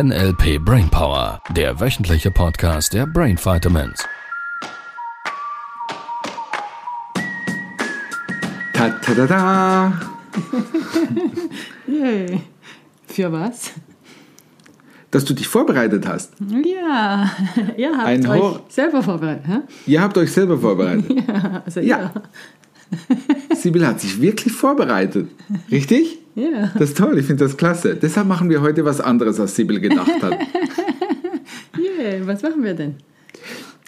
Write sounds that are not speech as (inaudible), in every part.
NLP Brainpower, der wöchentliche Podcast der Brain Vitamins. Ta ta ta ta. (laughs) Yay. Für was? Dass du dich vorbereitet hast. Ja, (laughs) ihr habt Ein euch selber vorbereitet. Hä? Ihr habt euch selber vorbereitet. (laughs) Ja, also Ja. ja. Sibyl hat sich wirklich vorbereitet. Richtig? Ja. Das ist toll, ich finde das klasse. Deshalb machen wir heute was anderes, als Sibyl gedacht hat. (laughs) Yay. Was machen wir denn?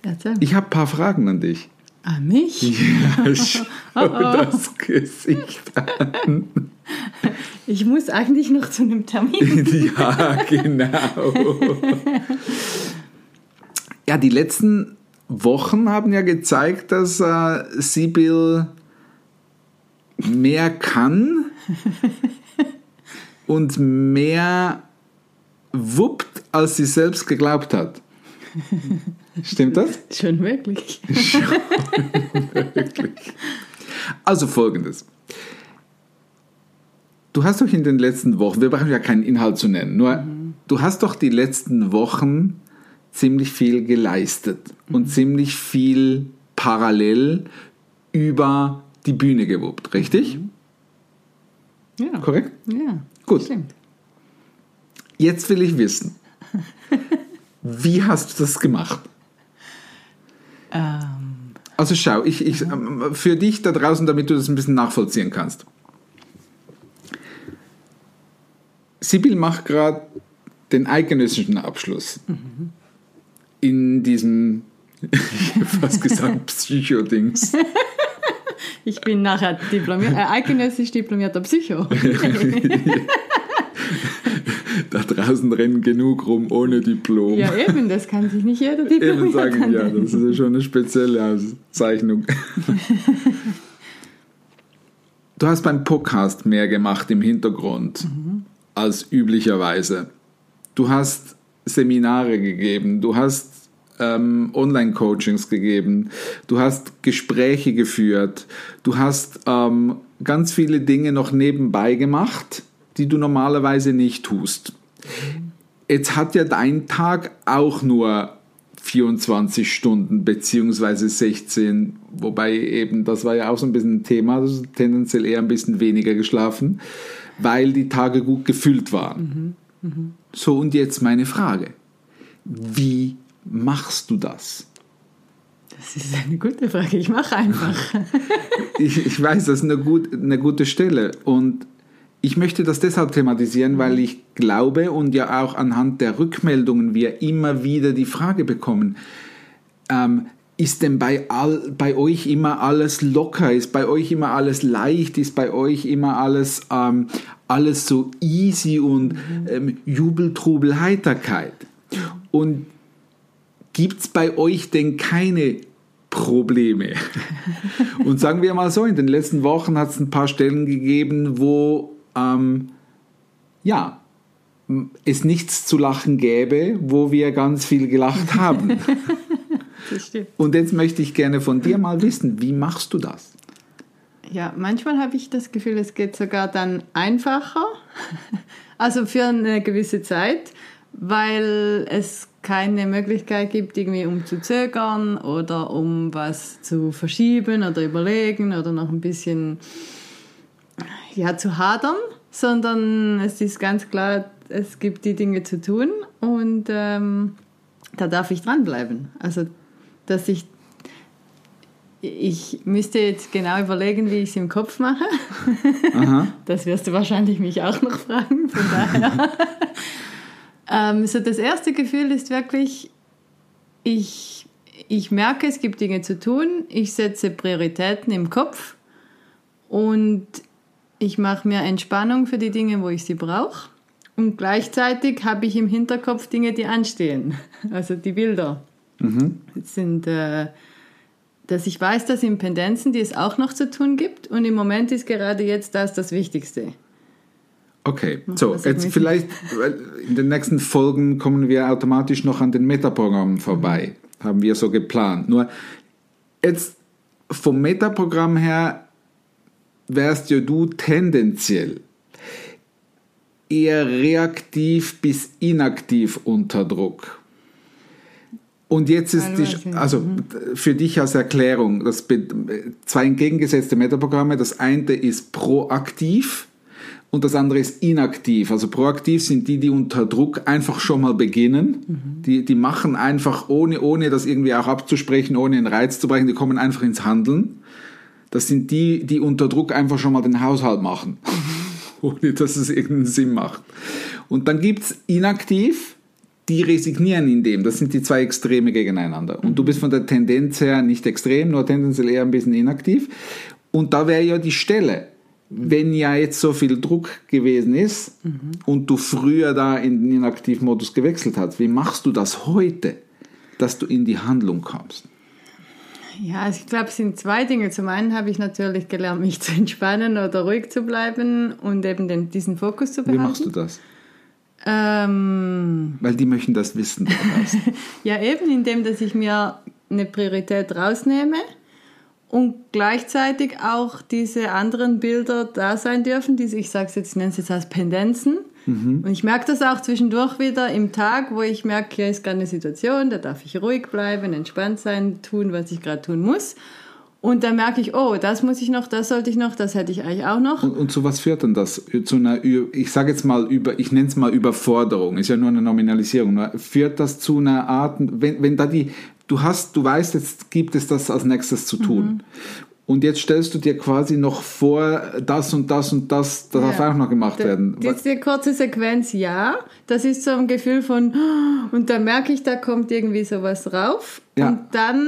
Erzähl. Ich habe ein paar Fragen an dich. ah, mich? Ja, (laughs) schau das Gesicht an. Ich muss eigentlich noch zu einem Termin. (laughs) Ja, genau. Ja, die letzten Wochen haben ja gezeigt, dass äh, Sibyl mehr kann und mehr wuppt, als sie selbst geglaubt hat. Stimmt das? (laughs) Schon wirklich. Also folgendes. Du hast doch in den letzten Wochen, wir brauchen ja keinen Inhalt zu nennen, nur du hast doch die letzten Wochen ziemlich viel geleistet und ziemlich viel parallel über die Bühne gewuppt, richtig? Ja. Korrekt? Ja. Gut. Stimmt. Jetzt will ich wissen, (laughs) wie hast du das gemacht? Ähm, Also schau, ich, ich, ähm, für dich da draußen, damit du das ein bisschen nachvollziehen kannst. Sibyl macht gerade den eidgenössischen Abschluss in diesem, ich (laughs) hätte fast gesagt, (laughs) Psychodings. ich bin nachher diplomiert, äh, eidgenössisch diplomierter Psycho. Da draußen rennen genug rum ohne Diplom. ja, eben, das kann sich nicht jeder Eben diplomiert sagen, ja, das ist ja schon eine spezielle Auszeichnung. Du hast beim Podcast mehr gemacht im Hintergrund als üblicherweise. Du hast Seminare gegeben, du hast ähm, Online-Coachings gegeben, du hast Gespräche geführt, du hast ähm, ganz viele Dinge noch nebenbei gemacht, die du normalerweise nicht tust. Jetzt hat ja dein Tag auch nur 24 Stunden beziehungsweise 16, wobei eben, das war ja auch so ein bisschen ein Thema, also tendenziell eher ein bisschen weniger geschlafen, weil die Tage gut gefüllt waren. So, und jetzt meine Frage. Wie machst du das? Das ist eine gute Frage. Ich mache einfach. (laughs) Ich, ich weiß, das ist eine, gut, eine gute Stelle und ich möchte das deshalb thematisieren, weil ich glaube und ja auch anhand der Rückmeldungen wir immer wieder die Frage bekommen, ähm, ist denn bei, all, bei euch immer alles locker, ist bei euch immer alles leicht, ist bei euch immer alles, ähm, alles so easy und ähm, Jubel, Trubel, Heiterkeit? Und gibt es bei euch denn keine Probleme? (laughs) Und sagen wir mal so, in den letzten Wochen hat es ein paar Stellen gegeben, wo ähm, ja, es nichts zu lachen gäbe, wo wir ganz viel gelacht (laughs) haben. Und jetzt möchte ich gerne von dir mal wissen, wie machst du das? Ja, manchmal habe ich das Gefühl, es geht sogar dann einfacher. (laughs) Also für eine gewisse Zeit, weil es keine Möglichkeit gibt, irgendwie um zu zögern oder um was zu verschieben oder überlegen oder noch ein bisschen ja, zu hadern, sondern es ist ganz klar, es gibt die Dinge zu tun und ähm, da darf ich dranbleiben. Also, dass ich ich müsste jetzt genau überlegen, wie ich es im Kopf mache. Aha. (laughs) Das wirst du wahrscheinlich mich auch noch fragen. Von daher. (laughs) ähm, so das erste Gefühl ist wirklich, ich, ich merke, es gibt Dinge zu tun. Ich setze Prioritäten im Kopf und ich mache mir Entspannung für die Dinge, wo ich sie brauche. Und gleichzeitig habe ich im Hinterkopf Dinge, die anstehen. (laughs) Also die Bilder. Das sind, äh, dass ich weiß, das sind Pendenzen, die es auch noch zu tun gibt. Und im Moment ist gerade jetzt das das Wichtigste. Okay, so, jetzt vielleicht in den nächsten Folgen kommen wir automatisch noch an den Metaprogrammen vorbei. Haben wir so geplant. Nur jetzt vom Metaprogramm her wärst ja du tendenziell eher reaktiv bis inaktiv unter Druck. Und jetzt ist die, also für dich als Erklärung, das zwei entgegengesetzte Metaprogramme. Das eine ist proaktiv und das andere ist inaktiv. Also proaktiv sind die, die unter Druck einfach schon mal beginnen. Mhm. Die, die machen einfach, ohne, ohne das irgendwie auch abzusprechen, ohne einen Reiz zu brechen, die kommen einfach ins Handeln. Das sind die, die unter Druck einfach schon mal den Haushalt machen, mhm. (laughs) ohne dass es irgendeinen Sinn macht. Und dann gibt's inaktiv, die resignieren in dem. Das sind die zwei Extreme gegeneinander. Und du bist von der Tendenz her nicht extrem, nur tendenziell eher ein bisschen inaktiv. Und da wäre ja die Stelle, wenn ja jetzt so viel Druck gewesen ist mhm. und du früher da in den Inaktivmodus gewechselt hast, wie machst du das heute, dass du in die Handlung kommst? Ja, also ich glaube, es sind zwei Dinge. Zum einen habe ich natürlich gelernt, mich zu entspannen oder ruhig zu bleiben und eben den, diesen Fokus zu behalten. Wie machst du das? Ähm, Weil die möchten das wissen. (laughs) ja, eben indem, dass ich mir eine Priorität rausnehme und gleichzeitig auch diese anderen Bilder da sein dürfen, diese, ich sage es jetzt, ich nenne es jetzt als Pendenzen. Mhm. Und ich merke das auch zwischendurch wieder im Tag, wo ich merke, hier ist gerade eine Situation, da darf ich ruhig bleiben, entspannt sein, tun, was ich gerade tun muss. Und dann merke ich, oh, das muss ich noch, das sollte ich noch, das hätte ich eigentlich auch noch. Und, und zu was führt denn das? Zu einer, ich sage jetzt mal über, ich nenne es mal Überforderung, ist ja nur eine Nominalisierung. Führt das zu einer Art, wenn, wenn da die, du hast, du weißt, jetzt gibt es das als nächstes zu tun. Mhm. Und jetzt stellst du dir quasi noch vor, das und das und das, das ja. darf auch noch gemacht da, werden. Diese kurze Sequenz, ja. Das ist so ein Gefühl von, und dann merke ich, da kommt irgendwie sowas rauf. Ja. Und dann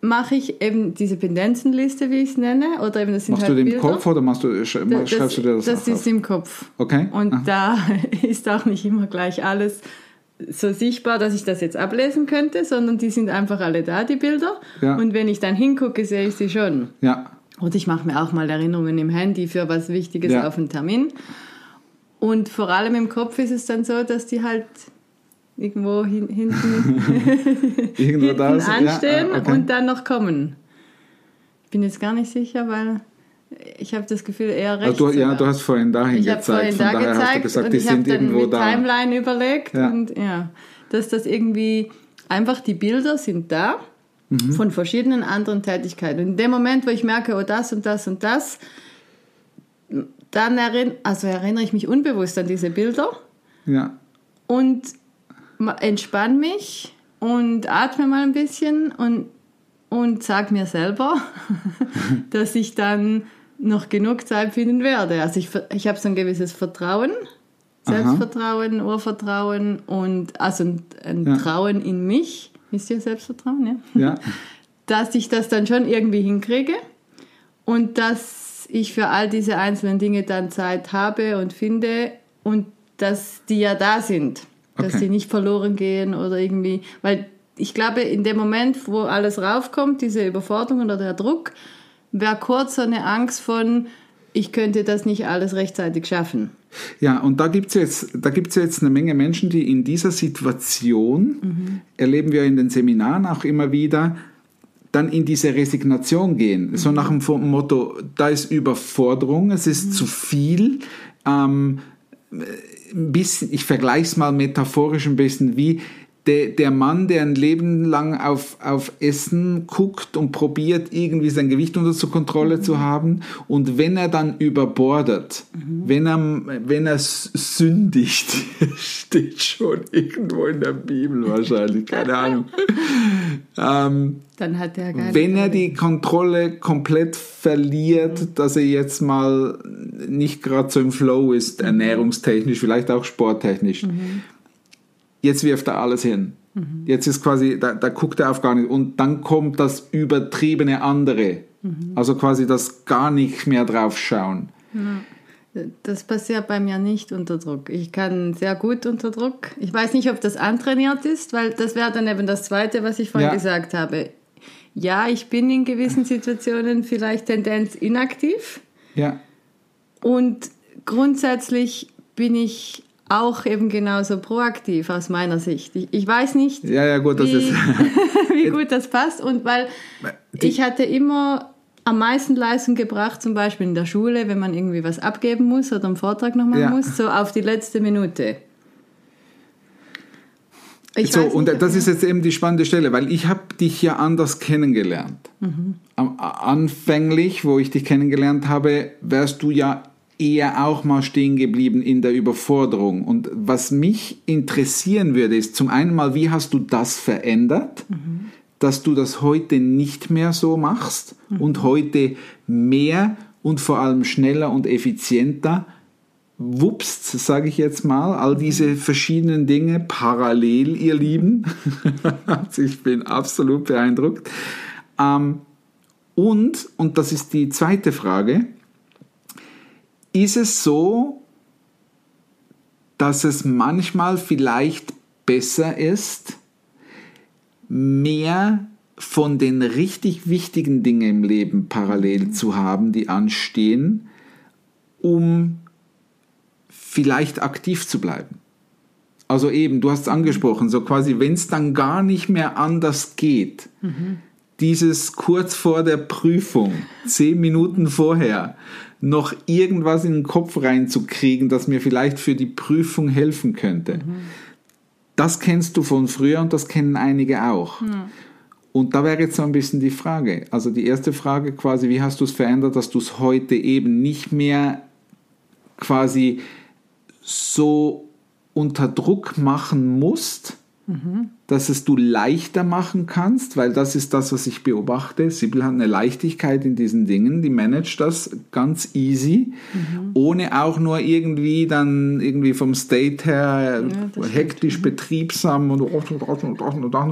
mache ich eben diese Pendenzenliste, wie ich es nenne, oder eben das sind Machst halt du den Bilder. im Kopf oder machst du, schreibst das, du dir das Das ist auf? im Kopf. Okay. Und Aha. da (laughs) ist auch nicht immer gleich alles so sichtbar, dass ich das jetzt ablesen könnte, sondern die sind einfach alle da, die Bilder. Ja. Und wenn ich dann hingucke, sehe ich sie schon. Ja. Und ich mache mir auch mal Erinnerungen im Handy für was Wichtiges ja. auf einen Termin. Und vor allem im Kopf ist es dann so, dass die halt irgendwo hin, hinten, (laughs) (laughs) hinten anstehen ja, okay. und dann noch kommen. Ich bin jetzt gar nicht sicher, weil ich habe das Gefühl eher recht. Du, ja, du hast vorhin dahin ich gezeigt. Vorhin Von da daher gezeigt hast du gesagt, die sind irgendwo da. Timeline überlegt ja. und ja, dass das irgendwie einfach die Bilder sind da mhm. von verschiedenen anderen Tätigkeiten. Und in dem Moment, wo ich merke, oh das und das und das, dann erinn, also erinnere ich mich unbewusst an diese Bilder. Ja. Und entspanne mich und atme mal ein bisschen und, und sag mir selber, (laughs) dass ich dann noch genug Zeit finden werde. Also ich, ich habe so ein gewisses Vertrauen, Selbstvertrauen, Aha. Urvertrauen und also ein, ein ja. Trauen in mich. Ist ja Selbstvertrauen, ja? Ja. (laughs) Dass ich das dann schon irgendwie hinkriege und dass ich für all diese einzelnen Dinge dann Zeit habe und finde und dass die ja da sind dass okay. sie nicht verloren gehen oder irgendwie, weil ich glaube, in dem Moment, wo alles raufkommt, diese Überforderung oder der Druck, wäre kurz so eine Angst von, ich könnte das nicht alles rechtzeitig schaffen. Ja, und da gibt es jetzt, jetzt eine Menge Menschen, die in dieser Situation, mhm. erleben wir in den Seminaren auch immer wieder, dann in diese Resignation gehen. Mhm. So nach dem Motto, da ist Überforderung, es ist mhm. zu viel. Ähm, bisschen, ich vergleiche es mal metaphorisch ein bisschen wie der, der Mann, der ein Leben lang auf, auf Essen guckt und probiert, irgendwie sein Gewicht unter Kontrolle mhm. zu haben. Und wenn er dann überbordet, mhm. wenn, er, wenn er sündigt, (laughs) steht schon irgendwo in der Bibel wahrscheinlich, keine Ahnung. (laughs) ähm, dann hat er gar Wenn er die Kontrolle komplett verliert, mhm. dass er jetzt mal nicht gerade so im Flow ist, mhm. ernährungstechnisch, vielleicht auch sporttechnisch. Jetzt wirft er alles hin. Mhm. Jetzt ist quasi, da, da, guckt er auf gar nicht. Und dann kommt das übertriebene andere. Mhm. Also quasi das gar nicht mehr drauf schauen. Das passiert bei mir nicht unter Druck. Ich kann sehr gut unter Druck. Ich weiß nicht, ob das antrainiert ist, weil das wäre dann eben das Zweite, was ich vorhin ja. gesagt habe. Ja, ich bin in gewissen Situationen vielleicht Tendenz inaktiv. Ja. Und grundsätzlich bin ich auch eben genauso proaktiv aus meiner Sicht. Ich, ich weiß nicht, ja, ja, gut, wie, (laughs) wie, gut das passt und weil ich hatte immer am meisten Leistung gebracht, zum Beispiel in der Schule, wenn man irgendwie was abgeben muss oder einen Vortrag noch machen Ja. muss, so auf die letzte Minute. Ich so, und das ist jetzt eben die spannende Stelle, weil ich habe dich ja anders kennengelernt. Mhm. Am, anfänglich, wo ich dich kennengelernt habe, wärst du ja eher auch mal stehen geblieben in der Überforderung. Und was mich interessieren würde, ist zum einen mal, wie hast du das verändert, Mhm. dass du das heute nicht mehr so machst Mhm. und heute mehr und vor allem schneller und effizienter wupst, sage ich jetzt mal, all diese verschiedenen Dinge parallel, ihr Lieben. (laughs) Ich bin absolut beeindruckt. Ähm, und, und das ist die zweite Frage, ist es so, dass es manchmal vielleicht besser ist, mehr von den richtig wichtigen Dingen im Leben parallel zu haben, die anstehen, um vielleicht aktiv zu bleiben. Also eben, du hast es angesprochen, so quasi, wenn es dann gar nicht mehr anders geht, dieses kurz vor der Prüfung, zehn Minuten vorher, noch irgendwas in den Kopf reinzukriegen, das mir vielleicht für die Prüfung helfen könnte. Das kennst du von früher und das kennen einige auch. Und da wäre jetzt so ein bisschen die Frage. Also die erste Frage quasi, wie hast du es verändert, dass du es heute eben nicht mehr quasi so unter Druck machen musst, dass es du leichter machen kannst, weil das ist das, was ich beobachte. Sibyl hat eine Leichtigkeit in diesen Dingen, die managt das ganz easy, ohne auch nur irgendwie dann irgendwie vom State her das hektisch betriebsam und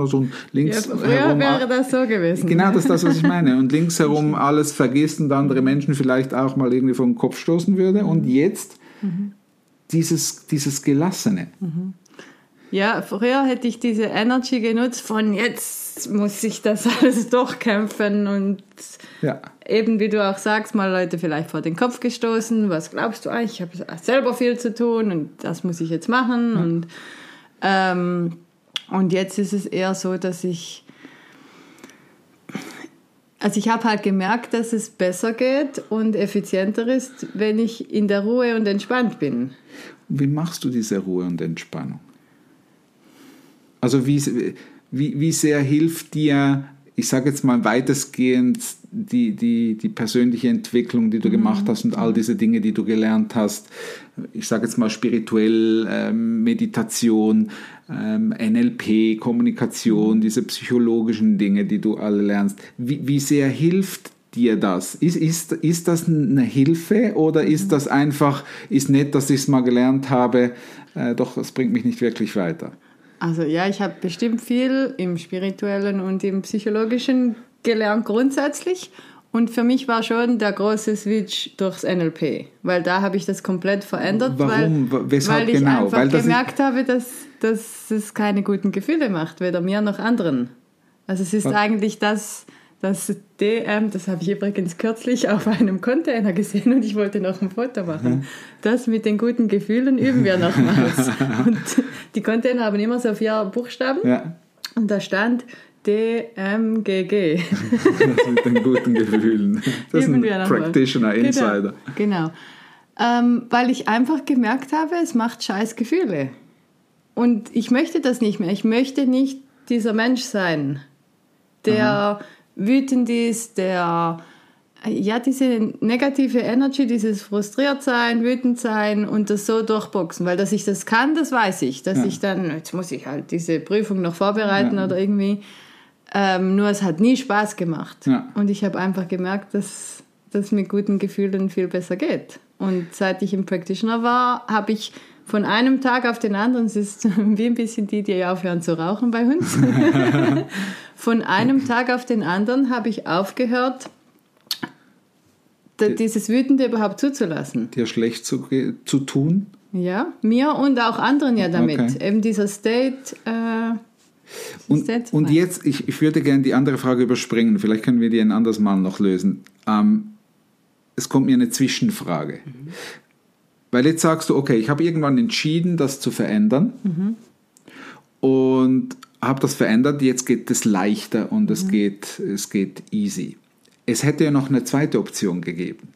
so ein Ja, links früher herum wäre das so gewesen. Genau, das ist das, was ich meine. Und links herum alles vergisst und andere Menschen vielleicht auch mal irgendwie vom Kopf stoßen würde. Und jetzt dieses, dieses Gelassene. Ja, früher hätte ich diese Energy genutzt von jetzt muss ich das (laughs) alles durchkämpfen und Ja. eben wie du auch sagst, mal Leute vielleicht vor den Kopf gestoßen. Was glaubst du eigentlich? Ich habe selber viel zu tun und das muss ich jetzt machen. Und, ähm, und jetzt ist es eher so, dass ich. Also ich habe halt gemerkt, dass es besser geht und effizienter ist, wenn ich in der Ruhe und entspannt bin. Wie machst du diese Ruhe und Entspannung? Also wie, wie, wie sehr hilft dir, ich sage jetzt mal weitestgehend, die, die, die persönliche Entwicklung, die du gemacht hast und all diese Dinge, die du gelernt hast, ich sage jetzt mal spirituell, ähm, Meditation, ähm, NLP, Kommunikation, diese psychologischen Dinge, die du alle lernst. Wie, wie sehr hilft dir das? Ist, ist, ist das eine Hilfe oder ist das einfach, ist nett, dass ich es mal gelernt habe, äh, doch es bringt mich nicht wirklich weiter? Also ja, ich habe bestimmt viel im spirituellen und im psychologischen gelernt grundsätzlich. Und für mich war schon der große Switch durchs NLP, weil da habe ich das komplett verändert, Warum? weil, Weshalb weil ich genau? einfach Weil gemerkt habe, dass, dass es keine guten Gefühle macht, weder mir noch anderen. Also es ist Was- eigentlich das, das DM, das habe ich übrigens kürzlich auf einem Container gesehen und ich wollte noch ein Foto machen. Das mit den guten Gefühlen üben wir nochmals. (laughs) und die Container haben immer so vier Buchstaben Ja, und da stand DMGG. das mit den guten Gefühlen. (laughs) Das ist Üben ein wir nochmal. Practitioner, Insider. Genau. genau. Ähm, weil ich einfach gemerkt habe, es macht scheiß Gefühle. Und ich möchte das nicht mehr. Ich möchte nicht dieser Mensch sein, der wütend ist, der ja diese negative Energy, dieses frustriert sein, wütend sein und das so durchboxen, weil dass ich das kann, das weiß ich, dass Ja. ich dann jetzt muss ich halt diese Prüfung noch vorbereiten Ja. oder irgendwie. Ähm, nur es hat nie Spaß gemacht Ja. und ich habe einfach gemerkt, dass das mit guten Gefühlen viel besser geht. Und seit ich im Practitioner war, habe ich von einem Tag auf den anderen, es ist (laughs) wie ein bisschen die, die aufhören zu rauchen bei uns, (laughs) von einem Tag auf den anderen habe ich aufgehört, dieses Wütende überhaupt zuzulassen. Dir schlecht zu, zu tun? Ja, mir und auch anderen ja damit. Okay. Eben dieser State. Äh, Und, State und jetzt, ich, ich würde gerne die andere Frage überspringen. Vielleicht können wir die ein anderes Mal noch lösen. Ähm, es kommt mir eine Zwischenfrage. Weil jetzt sagst du, okay, ich habe irgendwann entschieden, das zu verändern. Und habe das verändert. Jetzt geht es leichter und es, geht, es geht easy. es hätte ja noch eine zweite Option gegeben.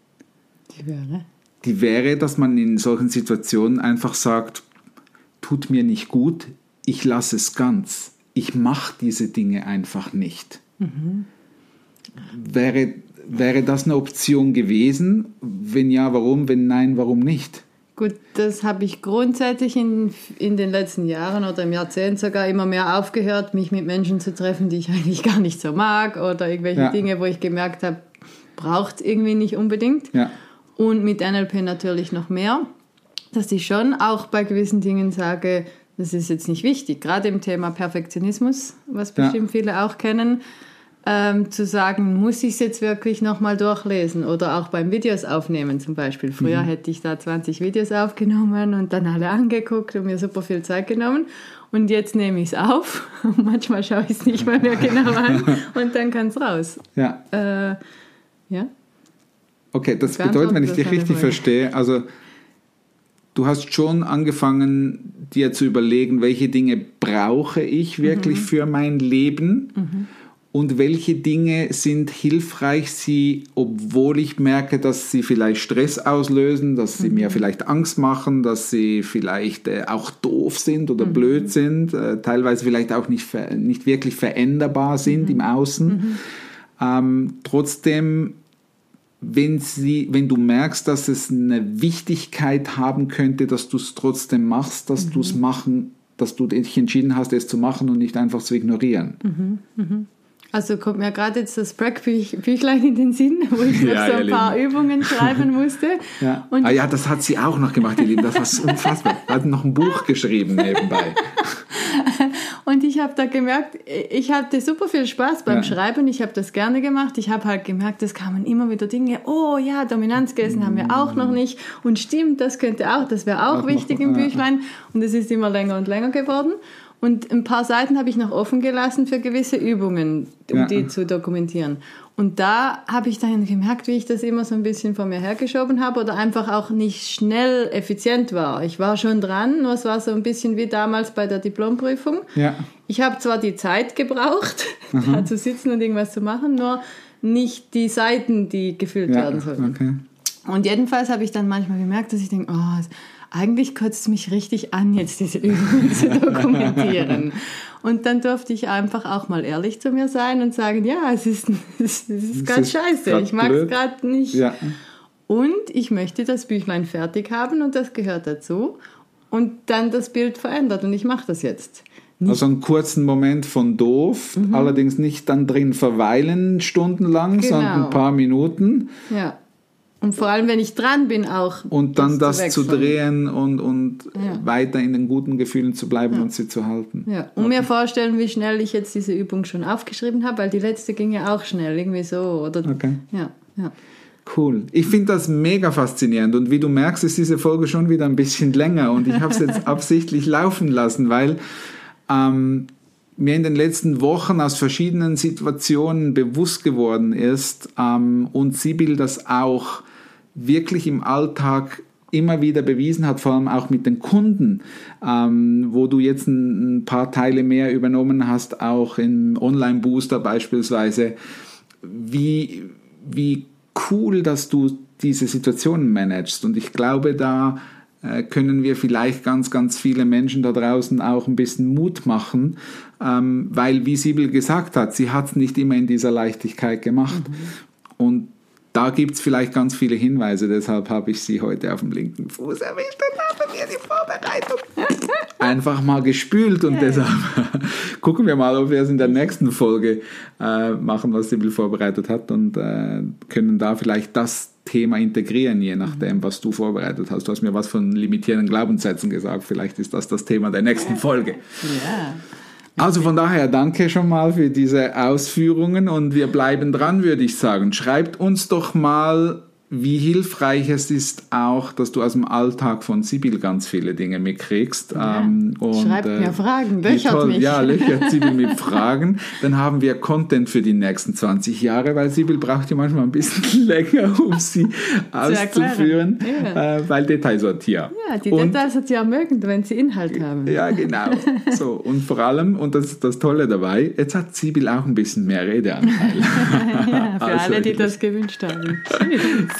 Die wäre. Die wäre, dass man in solchen Situationen einfach sagt, tut mir nicht gut, ich lasse es ganz. Ich mache diese Dinge einfach nicht. Wäre, wäre das eine Option gewesen? Wenn ja, warum? Wenn nein, warum nicht? Gut, das habe ich grundsätzlich in, in den letzten Jahren oder im Jahrzehnt sogar immer mehr aufgehört, mich mit Menschen zu treffen, die ich (laughs) eigentlich gar nicht so mag oder irgendwelche Ja. Dinge, wo ich gemerkt habe, braucht es irgendwie nicht unbedingt. Ja. Und mit NLP natürlich noch mehr, dass ich schon auch bei gewissen Dingen sage, das ist jetzt nicht wichtig. Gerade im Thema Perfektionismus, was Ja. bestimmt viele auch kennen, ähm, zu sagen, muss ich es jetzt wirklich nochmal durchlesen oder auch beim Videos aufnehmen zum Beispiel. Früher hätte ich da 20 Videos aufgenommen und dann alle angeguckt und mir super viel Zeit genommen. Und jetzt nehme ich es auf. (laughs) Manchmal schaue ich es nicht mal mehr genau an (laughs) und dann kann es raus. Ja. Äh, ja. Okay, das bedeutet, wenn ich dich richtig verstehe, also du hast schon angefangen, dir zu überlegen, welche Dinge brauche ich wirklich Mhm. für mein Leben und welche Dinge sind hilfreich, sie, obwohl ich merke, dass sie vielleicht Stress auslösen, dass sie Mhm. mir vielleicht Angst machen, dass sie vielleicht äh, auch doof sind oder Mhm. blöd sind, äh, teilweise vielleicht auch nicht, nicht wirklich veränderbar sind Mhm. im Außen. Ähm, trotzdem wenn, sie, wenn du merkst, dass es eine Wichtigkeit haben könnte, dass du es trotzdem machst, dass du es machen, dass du dich entschieden hast, es zu machen und nicht einfach zu ignorieren. Also kommt mir gerade jetzt das Brack-Büchlein in den Sinn, wo ich noch Ja, so ein paar Übungen schreiben musste. Ja. Ah ja, das hat sie auch noch gemacht, ihr Lieben. Das war unfassbar. Sie hat noch ein Buch geschrieben nebenbei. (laughs) Und ich habe da gemerkt, ich hatte super viel Spaß beim Ja. Schreiben. Ich habe das gerne gemacht. Ich habe halt gemerkt, es kamen immer wieder Dinge. Oh ja, Dominanzgelsen haben wir auch noch nicht. Und stimmt, das könnte auch, das wäre auch, Auch noch, wichtig im ja. Büchlein. Und es ist immer länger und länger geworden. Und ein paar Seiten habe ich noch offen gelassen für gewisse Übungen, um Ja. die zu dokumentieren. Und da habe ich dann gemerkt, wie ich das immer so ein bisschen vor mir hergeschoben habe oder einfach auch nicht schnell effizient war. Ich war schon dran, nur es war so ein bisschen wie damals bei der Diplomprüfung. Ja. Ich habe zwar die Zeit gebraucht, (laughs) da zu sitzen und irgendwas zu machen, nur nicht die Seiten, die gefüllt Ja, werden sollten. okay. Und jedenfalls habe ich dann manchmal gemerkt, dass ich denke, oh, es- eigentlich kotzt es mich richtig an, jetzt diese Übungen zu (laughs) dokumentieren. Und dann durfte ich einfach auch mal ehrlich zu mir sein und sagen, ja, es ist, es ist gerade scheiße, grad ich mag es gerade nicht. Ja. Und ich möchte das Büchlein fertig haben und das gehört dazu. Und dann das Bild verändert und ich mache das jetzt. Also einen kurzen Moment von doof, allerdings nicht dann drin verweilen stundenlang, Genau. sondern ein paar Minuten Ja. Und vor allem, wenn ich dran bin, auch. und dann das, zu drehen und, und Ja. weiter in den guten Gefühlen zu bleiben und sie zu halten. Ja, und mir vorstellen, wie schnell ich jetzt diese Übung schon aufgeschrieben habe, weil die letzte ging ja auch schnell, irgendwie so. Oder, Okay. Ja, ja. Cool. Ich finde das mega faszinierend und wie du merkst, ist diese Folge schon wieder ein bisschen länger und ich habe es jetzt (laughs) absichtlich laufen lassen, weil ähm, mir in den letzten Wochen aus verschiedenen Situationen bewusst geworden ist ähm, und Sibyl das auch wirklich im Alltag immer wieder bewiesen hat, vor allem auch mit den Kunden, ähm, wo du jetzt ein, paar Teile mehr übernommen hast, auch im Online-Booster beispielsweise, wie, wie cool, dass du diese Situationen managst. Und ich glaube, da äh, können wir vielleicht ganz, ganz viele Menschen da draußen auch ein bisschen Mut machen, ähm, weil, wie Sibyl gesagt hat, sie hat es nicht immer in dieser Leichtigkeit gemacht. Und da gibt es vielleicht ganz viele Hinweise, deshalb habe ich sie heute auf dem linken Fuß erwischt und habe mir die Vorbereitung (laughs) einfach mal gespült und deshalb (laughs) gucken wir mal, ob wir es in der nächsten Folge äh, machen, was Sibyl vorbereitet hat und äh, können da vielleicht das Thema integrieren, je nachdem, was du vorbereitet hast. Du hast mir was von limitierenden Glaubenssätzen gesagt, vielleicht ist das das Thema der nächsten Folge. Ja. Also von daher danke schon mal für diese Ausführungen und wir bleiben dran, würde ich sagen. Schreibt uns doch mal, wie hilfreich es ist auch, dass du aus dem Alltag von Sibyl ganz viele Dinge mitkriegst. Ja. Ähm, und, Schreibt mir Fragen, löchert toll, mich. Ja, löchert (laughs) Sibyl mit Fragen. Dann haben wir Content für die nächsten 20 Jahre, weil Sibyl braucht ja manchmal ein bisschen (laughs) länger, um sie auszuführen, Ja. äh, weil Detailsortier. Ja, die Und- Details hat sie ja mögen, wenn sie Inhalt haben. ja, genau. (laughs) So, und vor allem, und das ist das Tolle dabei, jetzt hat Sibyl auch ein bisschen mehr Redeanteil. Ja, für Also, alle, die das gewünscht haben.